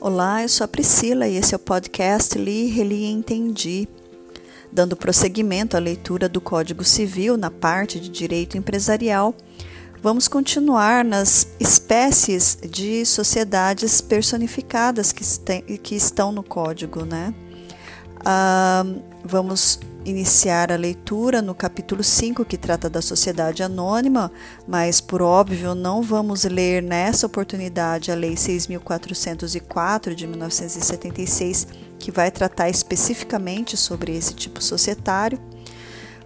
Olá, eu sou a Priscila e esse é o podcast Li, Reli e Entendi. Dando prosseguimento à leitura do Código Civil na parte de direito empresarial, vamos continuar nas espécies de sociedades personificadas que, que estão no código, né? Ah, vamos iniciar a leitura no capítulo 5, que trata da sociedade anônima, mas por óbvio não vamos ler nessa oportunidade a Lei 6404 de 1976, que vai tratar especificamente sobre esse tipo societário.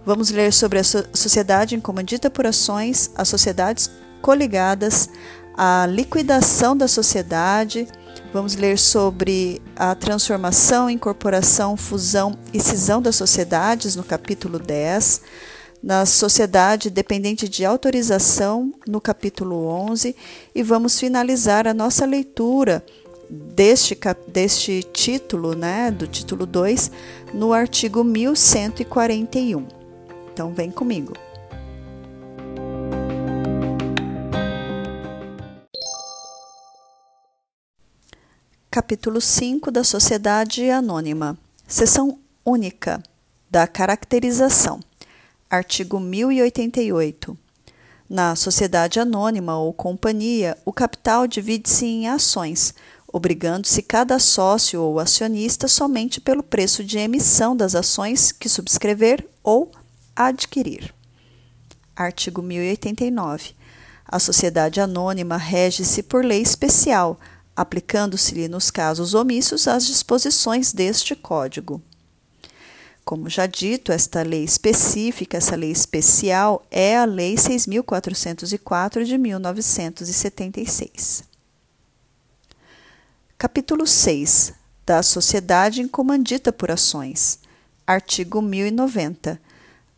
Vamos ler sobre a sociedade incomandita por ações, as sociedades coligadas, a liquidação da sociedade, Vamos ler sobre a transformação, incorporação, fusão e cisão das sociedades no capítulo 10, na sociedade dependente de autorização no capítulo 11 e vamos finalizar a nossa leitura deste, deste título, né, do título 2, no artigo 1141. Então vem comigo. Capítulo 5 da Sociedade Anônima. Seção única da caracterização. Artigo 1088. Na sociedade anônima ou companhia, o capital divide-se em ações, obrigando-se cada sócio ou acionista somente pelo preço de emissão das ações que subscrever ou adquirir. Artigo 1089. A sociedade anônima rege-se por lei especial aplicando-se-lhe nos casos omissos as disposições deste Código. Como já dito, esta lei específica, essa lei especial, é a Lei 6.404 de 1976. Capítulo 6 da Sociedade Incomandita por Ações. Artigo 1090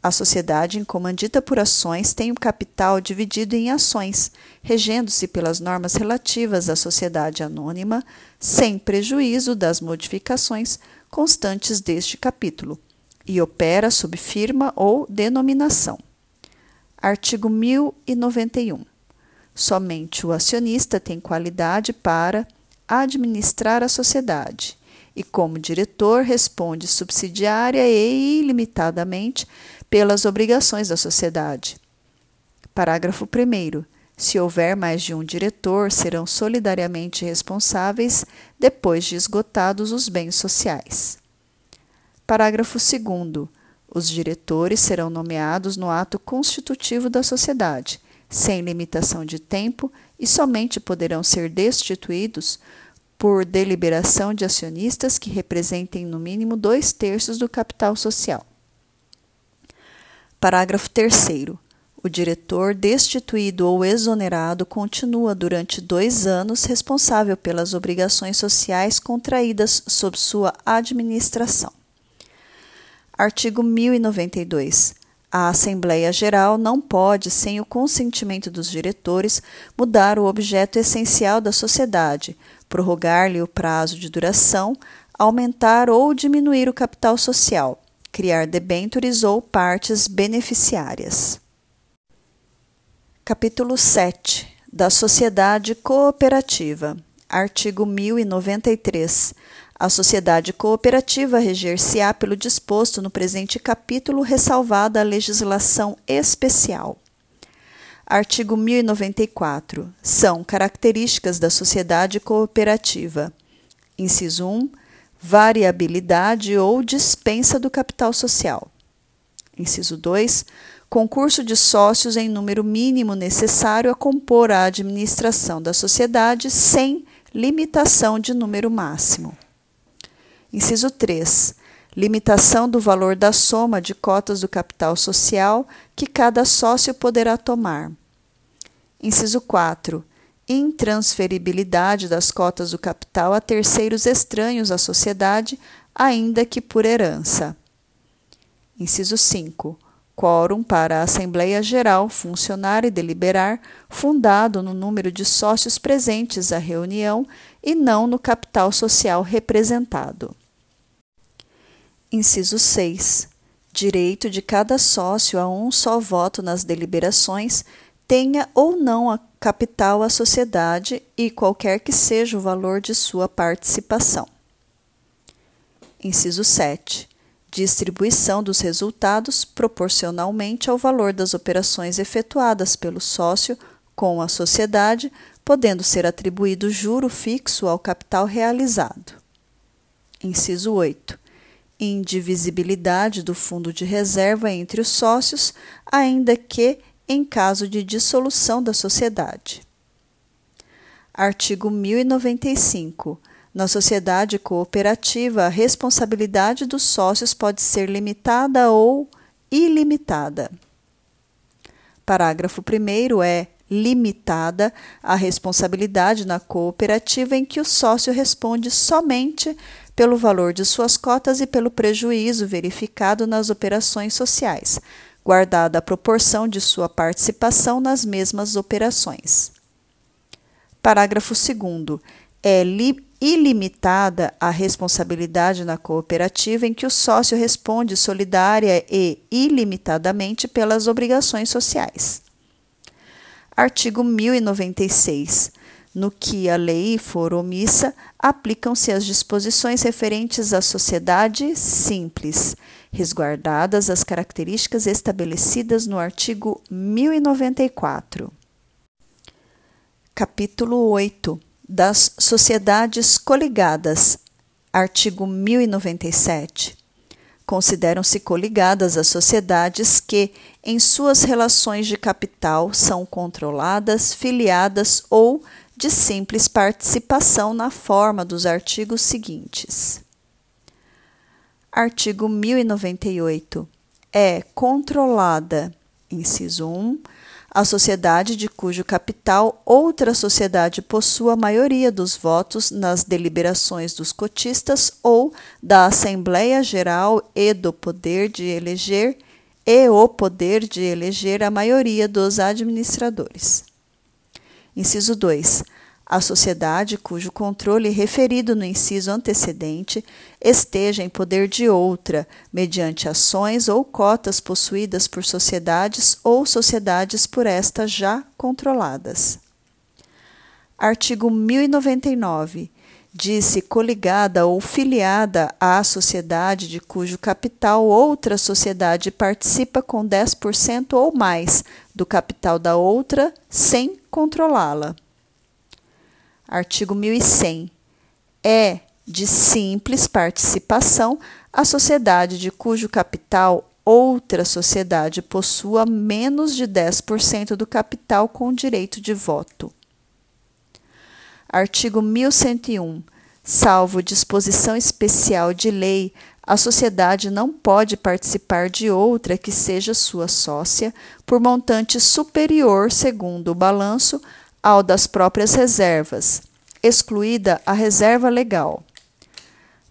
a sociedade incomandita por ações tem o capital dividido em ações, regendo-se pelas normas relativas à sociedade anônima, sem prejuízo das modificações constantes deste capítulo, e opera sob firma ou denominação. Artigo 1091. Somente o acionista tem qualidade para administrar a sociedade e, como diretor, responde subsidiária e ilimitadamente pelas obrigações da sociedade. Parágrafo 1. Se houver mais de um diretor, serão solidariamente responsáveis depois de esgotados os bens sociais. Parágrafo 2. Os diretores serão nomeados no ato constitutivo da sociedade, sem limitação de tempo, e somente poderão ser destituídos por deliberação de acionistas que representem no mínimo dois terços do capital social. Parágrafo 3. O diretor destituído ou exonerado continua durante dois anos responsável pelas obrigações sociais contraídas sob sua administração. Artigo 1092. A Assembleia Geral não pode, sem o consentimento dos diretores, mudar o objeto essencial da sociedade, prorrogar-lhe o prazo de duração, aumentar ou diminuir o capital social criar debêntures ou partes beneficiárias. Capítulo 7 da Sociedade Cooperativa. Artigo 1093. A sociedade cooperativa reger-se-á pelo disposto no presente capítulo, ressalvada a legislação especial. Artigo 1094. São características da sociedade cooperativa. Inciso 1 variabilidade ou dispensa do capital social. Inciso 2. Concurso de sócios em número mínimo necessário a compor a administração da sociedade sem limitação de número máximo. Inciso 3. Limitação do valor da soma de cotas do capital social que cada sócio poderá tomar. Inciso 4 intransferibilidade das cotas do capital a terceiros estranhos à sociedade, ainda que por herança. Inciso 5. Quórum para a Assembleia Geral funcionar e deliberar, fundado no número de sócios presentes à reunião e não no capital social representado. Inciso 6. Direito de cada sócio a um só voto nas deliberações tenha ou não a capital a sociedade e qualquer que seja o valor de sua participação. Inciso 7. Distribuição dos resultados proporcionalmente ao valor das operações efetuadas pelo sócio com a sociedade, podendo ser atribuído juro fixo ao capital realizado. Inciso 8. Indivisibilidade do fundo de reserva entre os sócios, ainda que em caso de dissolução da sociedade. Artigo 1095. Na sociedade cooperativa, a responsabilidade dos sócios pode ser limitada ou ilimitada. Parágrafo 1 é limitada a responsabilidade na cooperativa em que o sócio responde somente pelo valor de suas cotas e pelo prejuízo verificado nas operações sociais, guardada a proporção de sua participação nas mesmas operações. Parágrafo 2. É ilimitada a responsabilidade na cooperativa em que o sócio responde solidária e ilimitadamente pelas obrigações sociais. Artigo 1096. No que a lei for omissa, aplicam-se as disposições referentes à sociedade simples, resguardadas as características estabelecidas no artigo 1094. Capítulo 8 das Sociedades Coligadas, artigo 1097. Consideram-se coligadas as sociedades que, em suas relações de capital, são controladas, filiadas ou de simples participação na forma dos artigos seguintes. Artigo 1098. É controlada, inciso 1, a sociedade de cujo capital outra sociedade possua a maioria dos votos nas deliberações dos cotistas ou da Assembleia Geral e do poder de eleger e o poder de eleger a maioria dos administradores. Inciso 2 a sociedade cujo controle referido no inciso antecedente esteja em poder de outra, mediante ações ou cotas possuídas por sociedades ou sociedades por esta já controladas. Artigo 1099. Disse coligada ou filiada à sociedade de cujo capital outra sociedade participa com 10% ou mais do capital da outra, sem controlá-la. Artigo 1100. É de simples participação a sociedade de cujo capital outra sociedade possua menos de 10% do capital com direito de voto. Artigo 1101. Salvo disposição especial de lei, a sociedade não pode participar de outra que seja sua sócia por montante superior, segundo o balanço, ao das próprias reservas, excluída a reserva legal.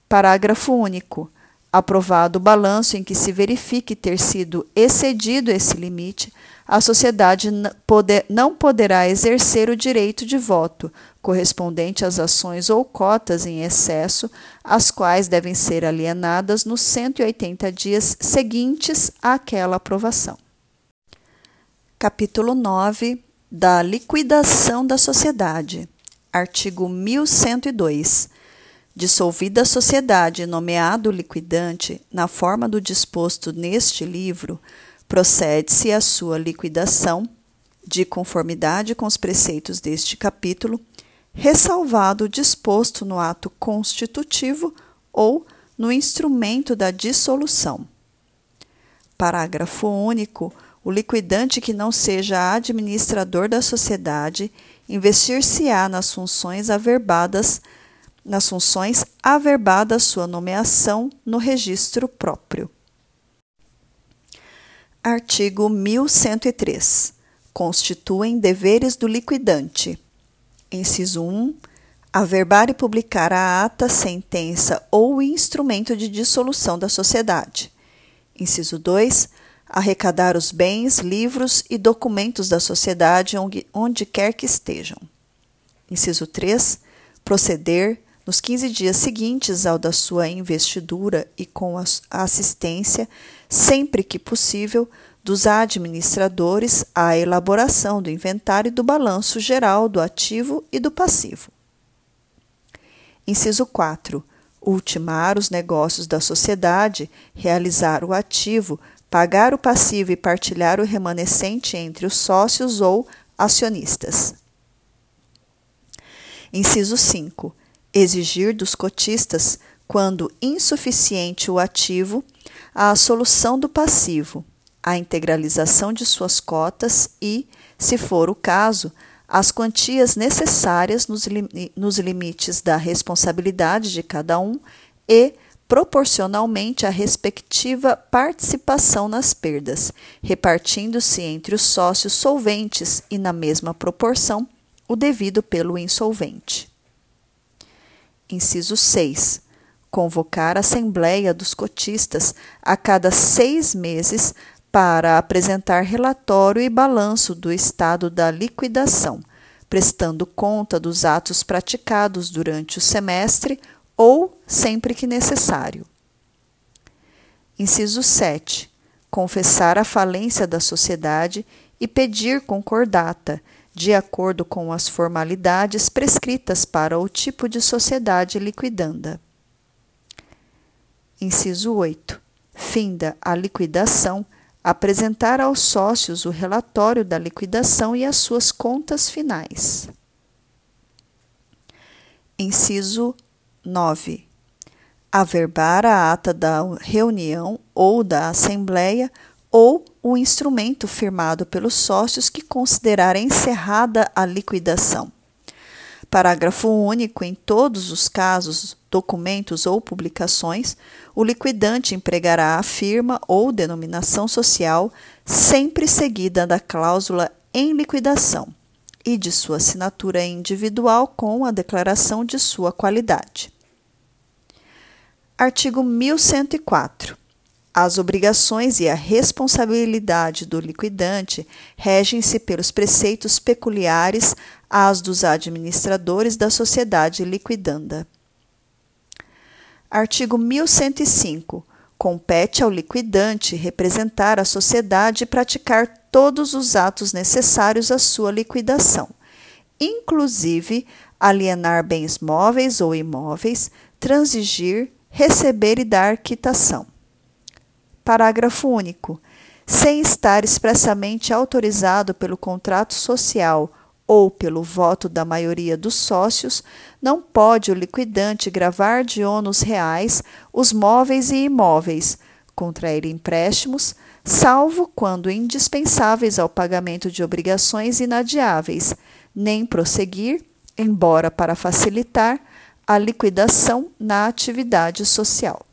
Parágrafo único. Aprovado o balanço em que se verifique ter sido excedido esse limite, a sociedade não poderá exercer o direito de voto, correspondente às ações ou cotas em excesso, as quais devem ser alienadas nos 180 dias seguintes àquela aprovação. Capítulo 9 da liquidação da sociedade. Artigo 1102. Dissolvida a sociedade nomeado liquidante na forma do disposto neste livro, procede-se à sua liquidação, de conformidade com os preceitos deste capítulo, ressalvado o disposto no ato constitutivo ou no instrumento da dissolução. Parágrafo único o liquidante que não seja administrador da sociedade investir-se-á nas funções averbadas nas funções averbada sua nomeação no registro próprio. Artigo 1103. Constituem deveres do liquidante. Inciso 1. Averbar e publicar a ata, sentença ou instrumento de dissolução da sociedade. Inciso 2 arrecadar os bens, livros e documentos da sociedade onde, onde quer que estejam. Inciso 3. Proceder, nos 15 dias seguintes ao da sua investidura e com a assistência, sempre que possível, dos administradores a elaboração do inventário do balanço geral do ativo e do passivo. Inciso 4. Ultimar os negócios da sociedade, realizar o ativo, pagar o passivo e partilhar o remanescente entre os sócios ou acionistas. Inciso 5. Exigir dos cotistas, quando insuficiente o ativo, a solução do passivo, a integralização de suas cotas e, se for o caso, as quantias necessárias nos, lim nos limites da responsabilidade de cada um e, proporcionalmente, a respectiva participação nas perdas, repartindo-se entre os sócios solventes e, na mesma proporção, o devido pelo insolvente. Inciso 6 convocar a Assembleia dos Cotistas a cada seis meses para apresentar relatório e balanço do estado da liquidação, prestando conta dos atos praticados durante o semestre ou sempre que necessário. Inciso 7. Confessar a falência da sociedade e pedir concordata, de acordo com as formalidades prescritas para o tipo de sociedade liquidanda. Inciso 8. Finda a liquidação, apresentar aos sócios o relatório da liquidação e as suas contas finais. Inciso 9. Averbar a ata da reunião ou da assembleia ou o instrumento firmado pelos sócios que considerar encerrada a liquidação. Parágrafo único. Em todos os casos, documentos ou publicações, o liquidante empregará a firma ou denominação social, sempre seguida da cláusula em liquidação e de sua assinatura individual com a declaração de sua qualidade. Artigo 1104. As obrigações e a responsabilidade do liquidante regem-se pelos preceitos peculiares às dos administradores da sociedade liquidanda. Artigo 1105. Compete ao liquidante representar a sociedade e praticar todos os atos necessários à sua liquidação, inclusive alienar bens móveis ou imóveis, transigir, receber e dar quitação. Parágrafo único. Sem estar expressamente autorizado pelo contrato social ou pelo voto da maioria dos sócios, não pode o liquidante gravar de ônus reais os móveis e imóveis, contrair empréstimos, salvo quando indispensáveis ao pagamento de obrigações inadiáveis, nem prosseguir, embora para facilitar, a liquidação na atividade social.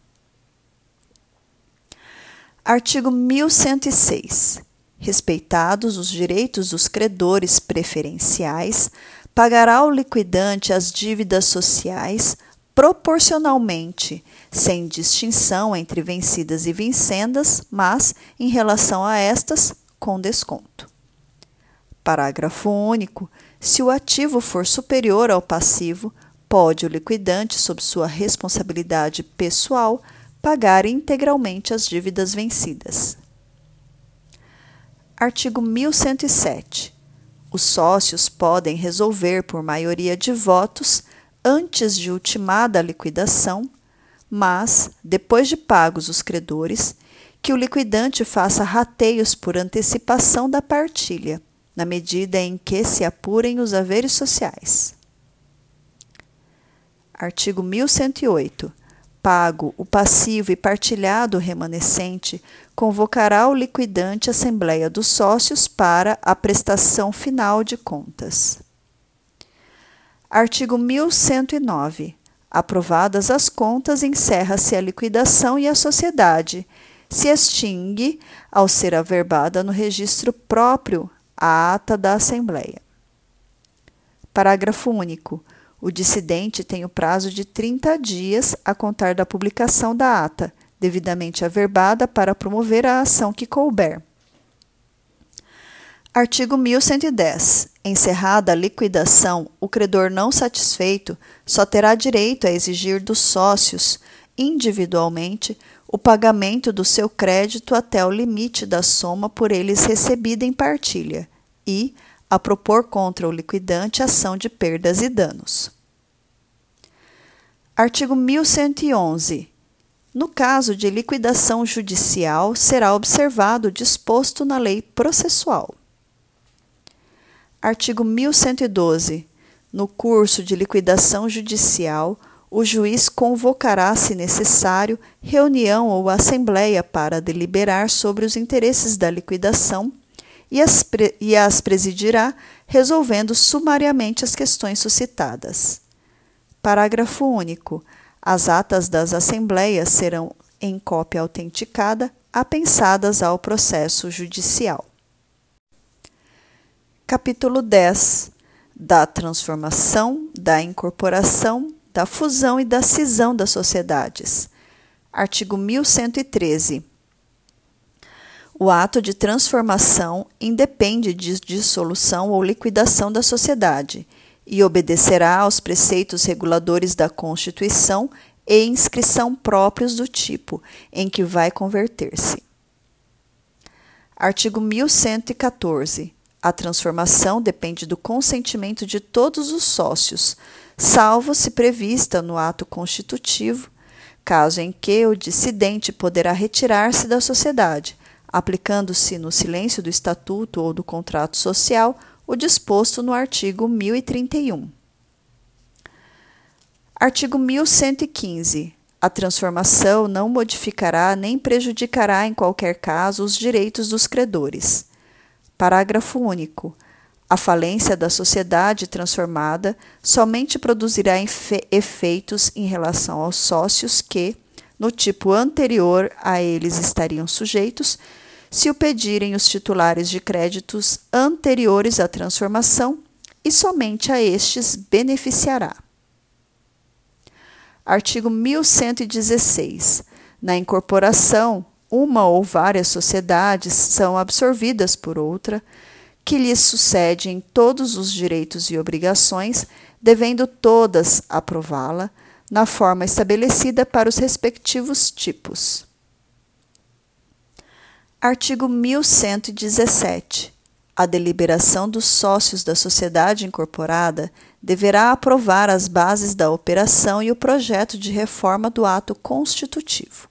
Artigo 1106. Respeitados os direitos dos credores preferenciais, pagará o liquidante as dívidas sociais proporcionalmente, sem distinção entre vencidas e vincendas, mas, em relação a estas, com desconto. Parágrafo único. Se o ativo for superior ao passivo, pode o liquidante, sob sua responsabilidade pessoal, pagar integralmente as dívidas vencidas. Artigo 1107. Os sócios podem resolver por maioria de votos antes de ultimada a liquidação, mas, depois de pagos os credores, que o liquidante faça rateios por antecipação da partilha, na medida em que se apurem os haveres sociais. Artigo 1108 pago o passivo e partilhado remanescente, convocará o liquidante Assembleia dos Sócios para a prestação final de contas. Artigo 1109. Aprovadas as contas, encerra-se a liquidação e a sociedade se extingue ao ser averbada no registro próprio a ata da Assembleia. Parágrafo único. O dissidente tem o prazo de 30 dias a contar da publicação da ata, devidamente averbada para promover a ação que couber. Artigo 1110. Encerrada a liquidação, o credor não satisfeito só terá direito a exigir dos sócios, individualmente, o pagamento do seu crédito até o limite da soma por eles recebida em partilha e a propor contra o liquidante ação de perdas e danos. Artigo 1111. No caso de liquidação judicial, será observado o disposto na lei processual. Artigo 1112. No curso de liquidação judicial, o juiz convocará, se necessário, reunião ou assembleia para deliberar sobre os interesses da liquidação e as, e as presidirá, resolvendo sumariamente as questões suscitadas. Parágrafo único. As atas das assembleias serão, em cópia autenticada, apensadas ao processo judicial. Capítulo 10 da transformação, da incorporação, da fusão e da cisão das sociedades. Artigo 1113. O ato de transformação independe de dissolução ou liquidação da sociedade e obedecerá aos preceitos reguladores da Constituição e inscrição próprios do tipo em que vai converter-se. Artigo 1114. A transformação depende do consentimento de todos os sócios, salvo se prevista no ato constitutivo, caso em que o dissidente poderá retirar-se da sociedade, aplicando-se no silêncio do estatuto ou do contrato social o disposto no artigo 1031. Artigo 1115. A transformação não modificará nem prejudicará em qualquer caso os direitos dos credores. Parágrafo único. A falência da sociedade transformada somente produzirá efeitos em relação aos sócios que, no tipo anterior a eles estariam sujeitos, se o pedirem os titulares de créditos anteriores à transformação, e somente a estes beneficiará. Artigo 1116. Na incorporação, uma ou várias sociedades são absorvidas por outra que lhes sucedem todos os direitos e obrigações, devendo todas aprová-la na forma estabelecida para os respectivos tipos. Artigo 1117. A deliberação dos sócios da sociedade incorporada deverá aprovar as bases da operação e o projeto de reforma do ato constitutivo.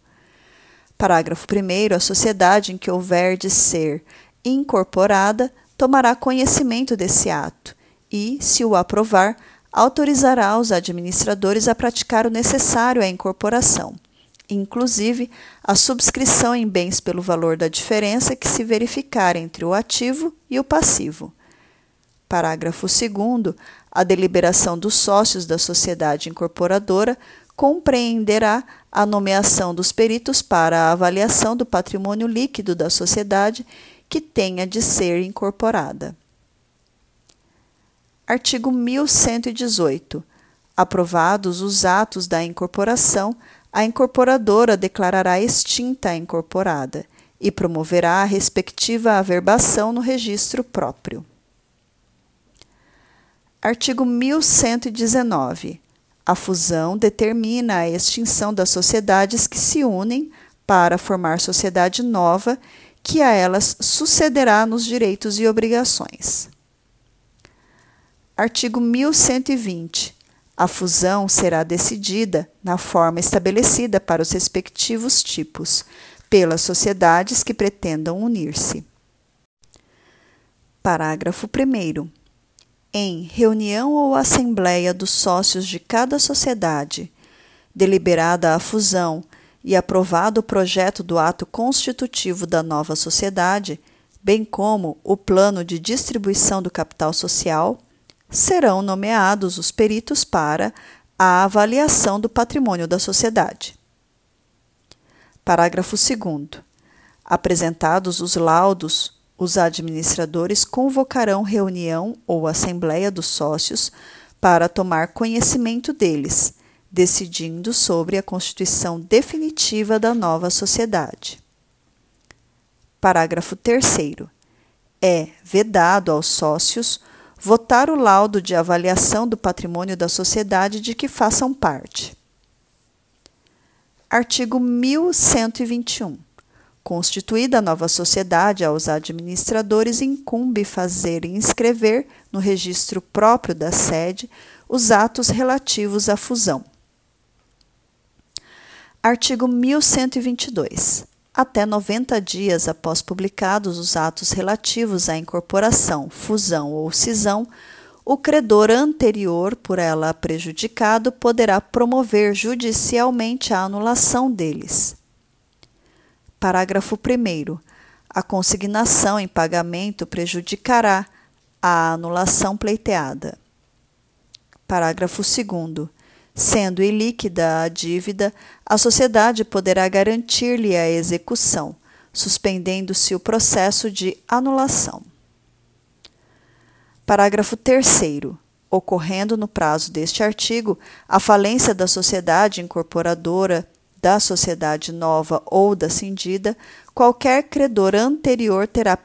Parágrafo 1. A sociedade em que houver de ser incorporada tomará conhecimento desse ato e, se o aprovar, autorizará os administradores a praticar o necessário à incorporação, inclusive a subscrição em bens pelo valor da diferença que se verificar entre o ativo e o passivo. Parágrafo 2. A deliberação dos sócios da sociedade incorporadora compreenderá a nomeação dos peritos para a avaliação do patrimônio líquido da sociedade que tenha de ser incorporada. Artigo 1118. Aprovados os atos da incorporação, a incorporadora declarará extinta a incorporada e promoverá a respectiva averbação no registro próprio. Artigo 1119. A fusão determina a extinção das sociedades que se unem para formar sociedade nova que a elas sucederá nos direitos e obrigações. Artigo 1120. A fusão será decidida na forma estabelecida para os respectivos tipos, pelas sociedades que pretendam unir-se. Parágrafo 1. Em reunião ou assembleia dos sócios de cada sociedade, deliberada a fusão e aprovado o projeto do ato constitutivo da nova sociedade, bem como o plano de distribuição do capital social, serão nomeados os peritos para a avaliação do patrimônio da sociedade. Parágrafo 2. Apresentados os laudos, os administradores convocarão reunião ou assembleia dos sócios para tomar conhecimento deles decidindo sobre a constituição definitiva da nova sociedade. Parágrafo 3. É vedado aos sócios votar o laudo de avaliação do patrimônio da sociedade de que façam parte. Artigo 1121. Constituída a nova sociedade, aos administradores incumbe fazer e inscrever no registro próprio da sede os atos relativos à fusão. Artigo 1122. Até 90 dias após publicados os atos relativos à incorporação, fusão ou cisão, o credor anterior por ela prejudicado poderá promover judicialmente a anulação deles. Parágrafo 1. A consignação em pagamento prejudicará a anulação pleiteada. Parágrafo 2. Sendo ilíquida a dívida, a sociedade poderá garantir-lhe a execução, suspendendo-se o processo de anulação. Parágrafo 3. Ocorrendo no prazo deste artigo a falência da sociedade incorporadora, da sociedade nova ou da cindida, qualquer credor anterior terá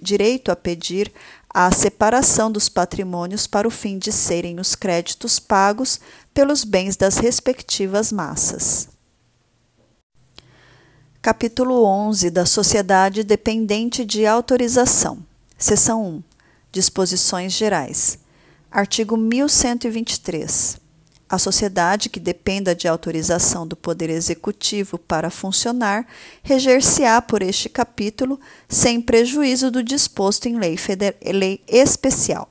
direito a pedir a separação dos patrimônios para o fim de serem os créditos pagos pelos bens das respectivas massas. Capítulo 11 da Sociedade Dependente de Autorização. Seção 1. Disposições Gerais. Artigo 1123. A sociedade que dependa de autorização do Poder Executivo para funcionar reger-se-á por este capítulo, sem prejuízo do disposto em lei, lei especial.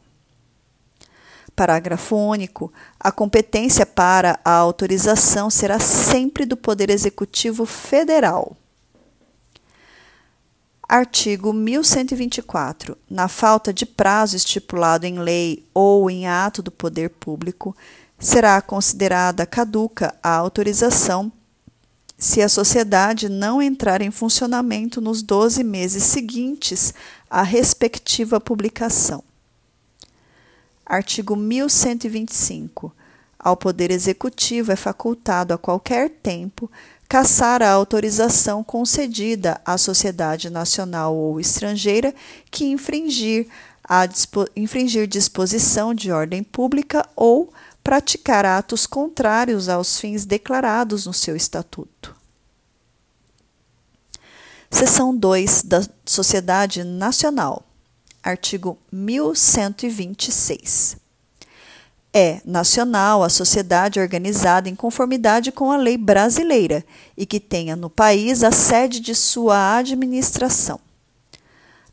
Parágrafo único. A competência para a autorização será sempre do Poder Executivo Federal. Artigo 1124. Na falta de prazo estipulado em lei ou em ato do poder público, será considerada caduca a autorização se a sociedade não entrar em funcionamento nos 12 meses seguintes à respectiva publicação. Artigo 1125. Ao Poder Executivo é facultado a qualquer tempo cassar a autorização concedida à sociedade nacional ou estrangeira que infringir, a dispo, infringir disposição de ordem pública ou praticar atos contrários aos fins declarados no seu estatuto. Seção 2 da Sociedade Nacional. Artigo 1126 é nacional a sociedade organizada em conformidade com a lei brasileira e que tenha no país a sede de sua administração.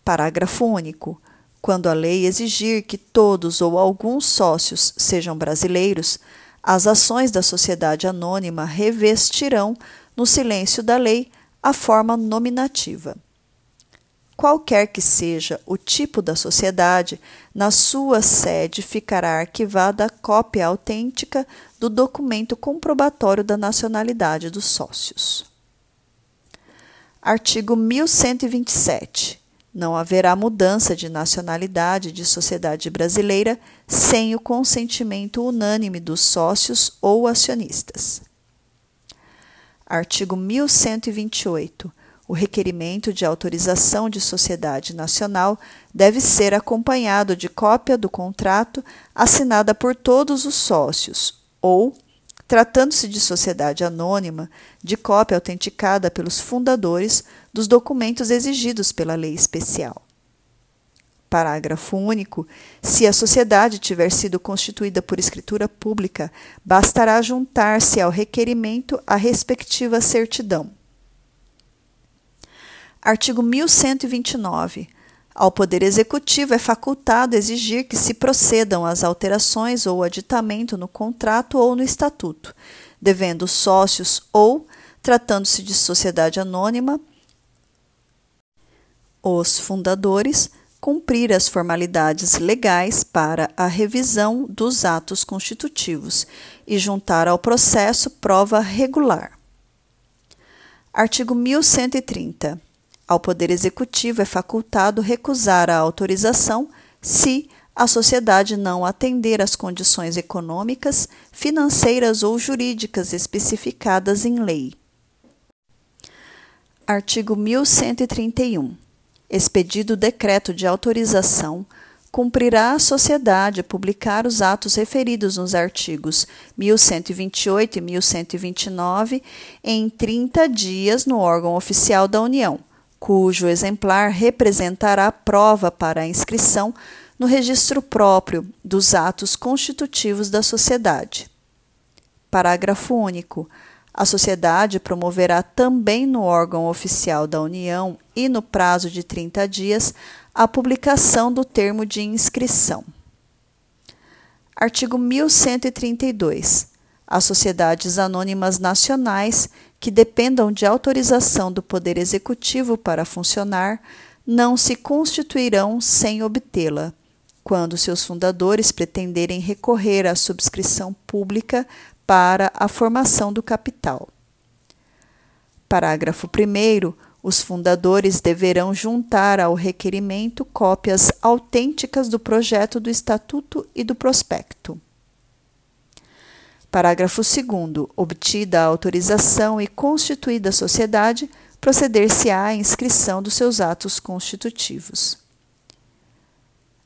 Parágrafo único. Quando a lei exigir que todos ou alguns sócios sejam brasileiros, as ações da sociedade anônima revestirão, no silêncio da lei, a forma nominativa qualquer que seja o tipo da sociedade, na sua sede ficará arquivada a cópia autêntica do documento comprobatório da nacionalidade dos sócios. Artigo 1127. Não haverá mudança de nacionalidade de sociedade brasileira sem o consentimento unânime dos sócios ou acionistas. Artigo 1128 o requerimento de autorização de sociedade nacional deve ser acompanhado de cópia do contrato assinada por todos os sócios ou, tratando-se de sociedade anônima, de cópia autenticada pelos fundadores dos documentos exigidos pela lei especial. Parágrafo único. Se a sociedade tiver sido constituída por escritura pública, bastará juntar-se ao requerimento a respectiva certidão. Artigo 1129. Ao Poder Executivo é facultado exigir que se procedam às alterações ou aditamento no contrato ou no estatuto, devendo sócios ou, tratando-se de sociedade anônima, os fundadores cumprir as formalidades legais para a revisão dos atos constitutivos e juntar ao processo prova regular. Artigo 1130. Ao Poder Executivo é facultado recusar a autorização se a sociedade não atender às condições econômicas, financeiras ou jurídicas especificadas em lei. Artigo 1131. Expedido decreto de autorização, cumprirá a sociedade publicar os atos referidos nos artigos 1128 e 1129 em 30 dias no órgão oficial da União, cujo exemplar representará prova para a inscrição no registro próprio dos atos constitutivos da sociedade. Parágrafo único. A sociedade promoverá também no órgão oficial da União e no prazo de 30 dias a publicação do termo de inscrição. Artigo 1132. As sociedades anônimas nacionais que dependam de autorização do Poder Executivo para funcionar não se constituirão sem obtê-la, quando seus fundadores pretenderem recorrer à subscrição pública para a formação do capital. Parágrafo 1. Os fundadores deverão juntar ao requerimento cópias autênticas do projeto do Estatuto e do prospecto. Parágrafo 2. Obtida a autorização e constituída a sociedade, proceder-se-á à inscrição dos seus atos constitutivos.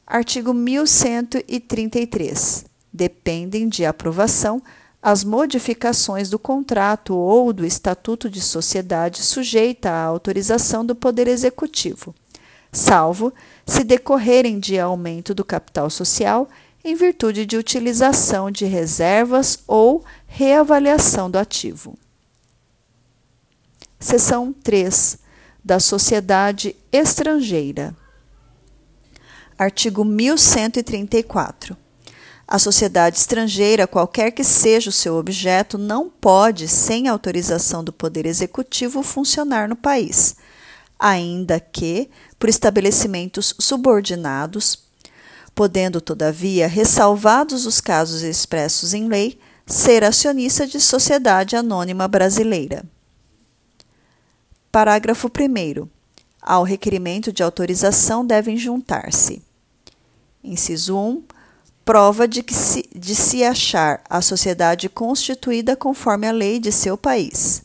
Artigo 1133. Dependem de aprovação as modificações do contrato ou do estatuto de sociedade sujeita à autorização do Poder Executivo, salvo se decorrerem de aumento do capital social em virtude de utilização de reservas ou reavaliação do ativo. Seção 3 da Sociedade Estrangeira. Artigo 1134. A sociedade estrangeira, qualquer que seja o seu objeto, não pode, sem autorização do Poder Executivo, funcionar no país, ainda que por estabelecimentos subordinados, podendo, todavia, ressalvados os casos expressos em lei, ser acionista de sociedade anônima brasileira. Parágrafo 1. Ao requerimento de autorização devem juntar-se: inciso 1 prova de, que se, de se achar a sociedade constituída conforme a lei de seu país.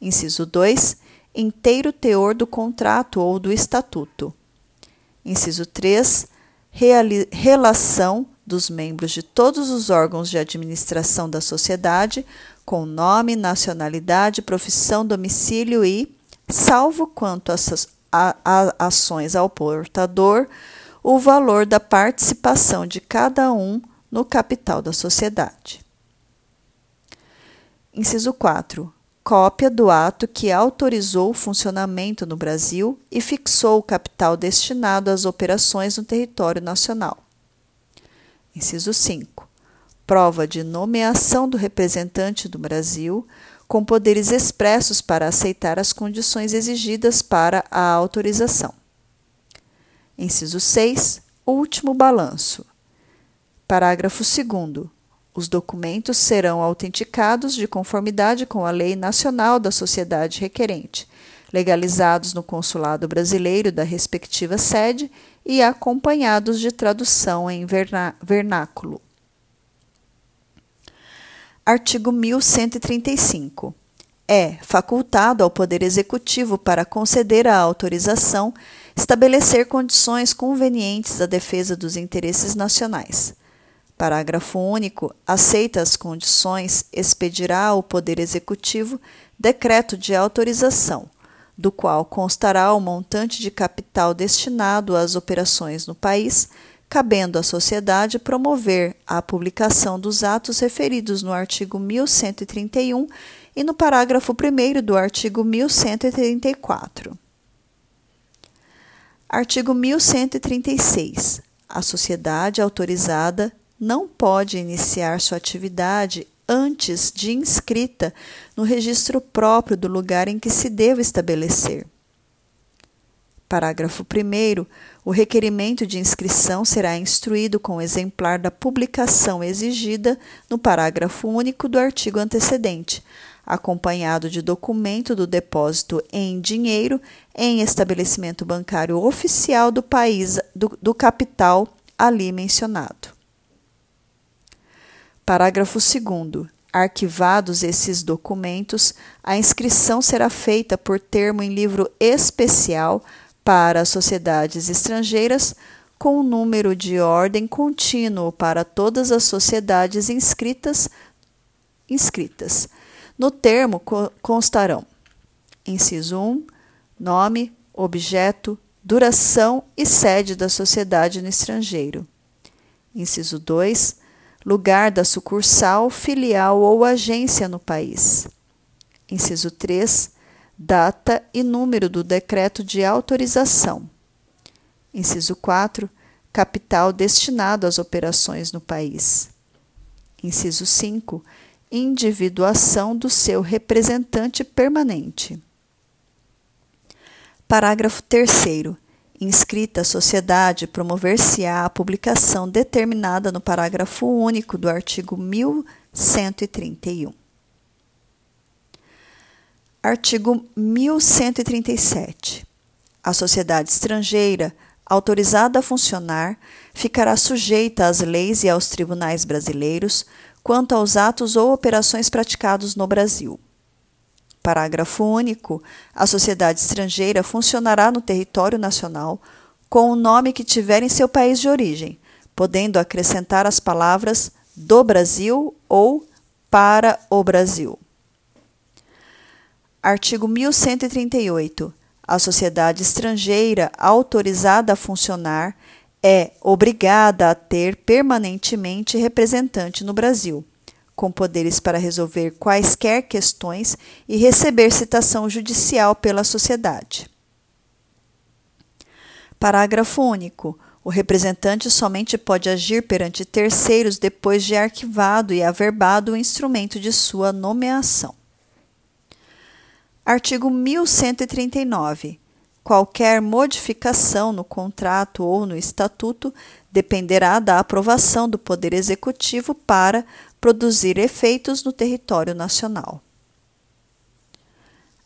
Inciso 2. Inteiro teor do contrato ou do estatuto. Inciso 3. Relação dos membros de todos os órgãos de administração da sociedade com nome, nacionalidade, profissão, domicílio e, salvo quanto a ações ao portador, o valor da participação de cada um no capital da sociedade. Inciso 4. Cópia do ato que autorizou o funcionamento no Brasil e fixou o capital destinado às operações no território nacional. Inciso 5. Prova de nomeação do representante do Brasil com poderes expressos para aceitar as condições exigidas para a autorização. Inciso 6. Último balanço. Parágrafo 2. Os documentos serão autenticados de conformidade com a Lei Nacional da Sociedade Requerente, legalizados no Consulado Brasileiro da respectiva sede e acompanhados de tradução em vernáculo. Artigo 1135. É facultado ao Poder Executivo para conceder a autorização estabelecer condições convenientes à defesa dos interesses nacionais. Parágrafo único. Aceita as condições, expedirá ao Poder Executivo decreto de autorização, do qual constará o montante de capital destinado às operações no país, cabendo à sociedade promover a publicação dos atos referidos no artigo 1131 e no parágrafo 1 do artigo 1134. Artigo 1136. A sociedade autorizada não pode iniciar sua atividade antes de inscrita no registro próprio do lugar em que se deva estabelecer. Parágrafo 1. O requerimento de inscrição será instruído com exemplar da publicação exigida no parágrafo único do artigo antecedente, acompanhado de documento do depósito em dinheiro em estabelecimento bancário oficial do país do, do capital ali mencionado. Parágrafo 2. Arquivados esses documentos, a inscrição será feita por termo em livro especial para sociedades estrangeiras, com número de ordem contínuo para todas as sociedades inscritas. inscritas. No termo constarão: inciso 1, nome, objeto, duração e sede da sociedade no estrangeiro. Inciso 2, lugar da sucursal, filial ou agência no país. Inciso 3, data e número do decreto de autorização. Inciso 4, capital destinado às operações no país. Inciso 5, individuação do seu representante permanente. Parágrafo 3 inscrita a sociedade promover-se-á a publicação determinada no parágrafo único do artigo 1131. Artigo 1137. A sociedade estrangeira autorizada a funcionar ficará sujeita às leis e aos tribunais brasileiros quanto aos atos ou operações praticados no Brasil. Parágrafo único. A sociedade estrangeira funcionará no território nacional com o nome que tiver em seu país de origem, podendo acrescentar as palavras do Brasil ou para o Brasil. Artigo 1138. A sociedade estrangeira autorizada a funcionar é obrigada a ter permanentemente representante no Brasil com poderes para resolver quaisquer questões e receber citação judicial pela sociedade. Parágrafo único. O representante somente pode agir perante terceiros depois de arquivado e averbado o instrumento de sua nomeação. Artigo 1139. Qualquer modificação no contrato ou no estatuto dependerá da aprovação do Poder Executivo para produzir efeitos no território nacional.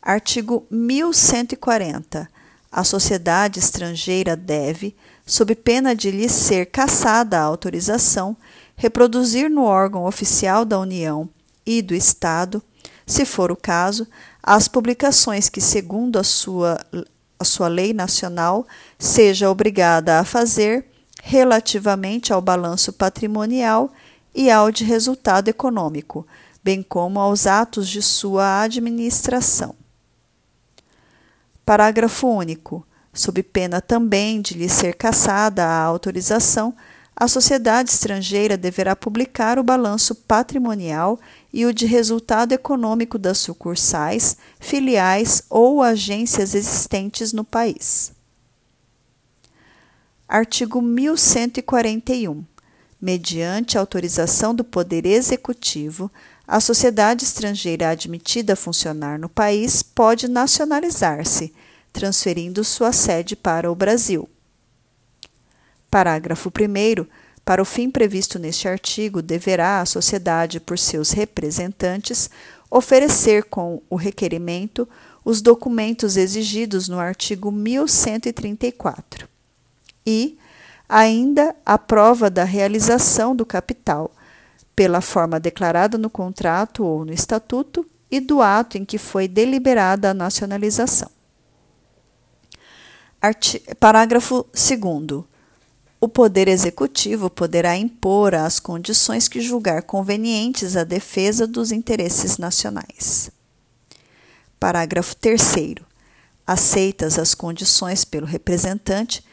Artigo 1140. A sociedade estrangeira deve, sob pena de lhe ser cassada a autorização, reproduzir no órgão oficial da União e do Estado, se for o caso, as publicações que, segundo a sua, a sua lei nacional, seja obrigada a fazer relativamente ao balanço patrimonial e ao de resultado econômico, bem como aos atos de sua administração. Parágrafo único. Sob pena também de lhe ser cassada a autorização, a sociedade estrangeira deverá publicar o balanço patrimonial e o de resultado econômico das sucursais, filiais ou agências existentes no país. Artigo 1141 mediante autorização do Poder Executivo, a sociedade estrangeira admitida a funcionar no país pode nacionalizar-se, transferindo sua sede para o Brasil. Parágrafo 1. Para o fim previsto neste artigo, deverá a sociedade, por seus representantes, oferecer com o requerimento os documentos exigidos no artigo 1134 e, ainda a prova da realização do capital, pela forma declarada no contrato ou no estatuto e do ato em que foi deliberada a nacionalização. Arti parágrafo 2. O Poder Executivo poderá impor as condições que julgar convenientes à defesa dos interesses nacionais. Parágrafo 3. Aceitas as condições pelo representante,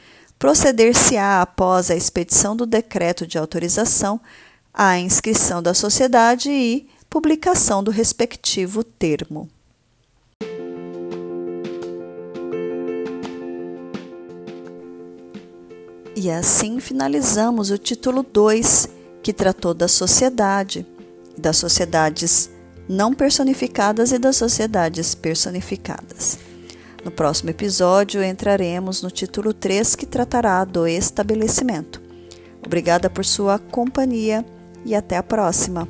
proceder-se-á, após a expedição do decreto de autorização, à inscrição da sociedade e publicação do respectivo termo. E assim finalizamos o título 2, que tratou da sociedade, das sociedades não personificadas e das sociedades personificadas. No próximo episódio, entraremos no título 3, que tratará do estabelecimento. Obrigada por sua companhia e até a próxima!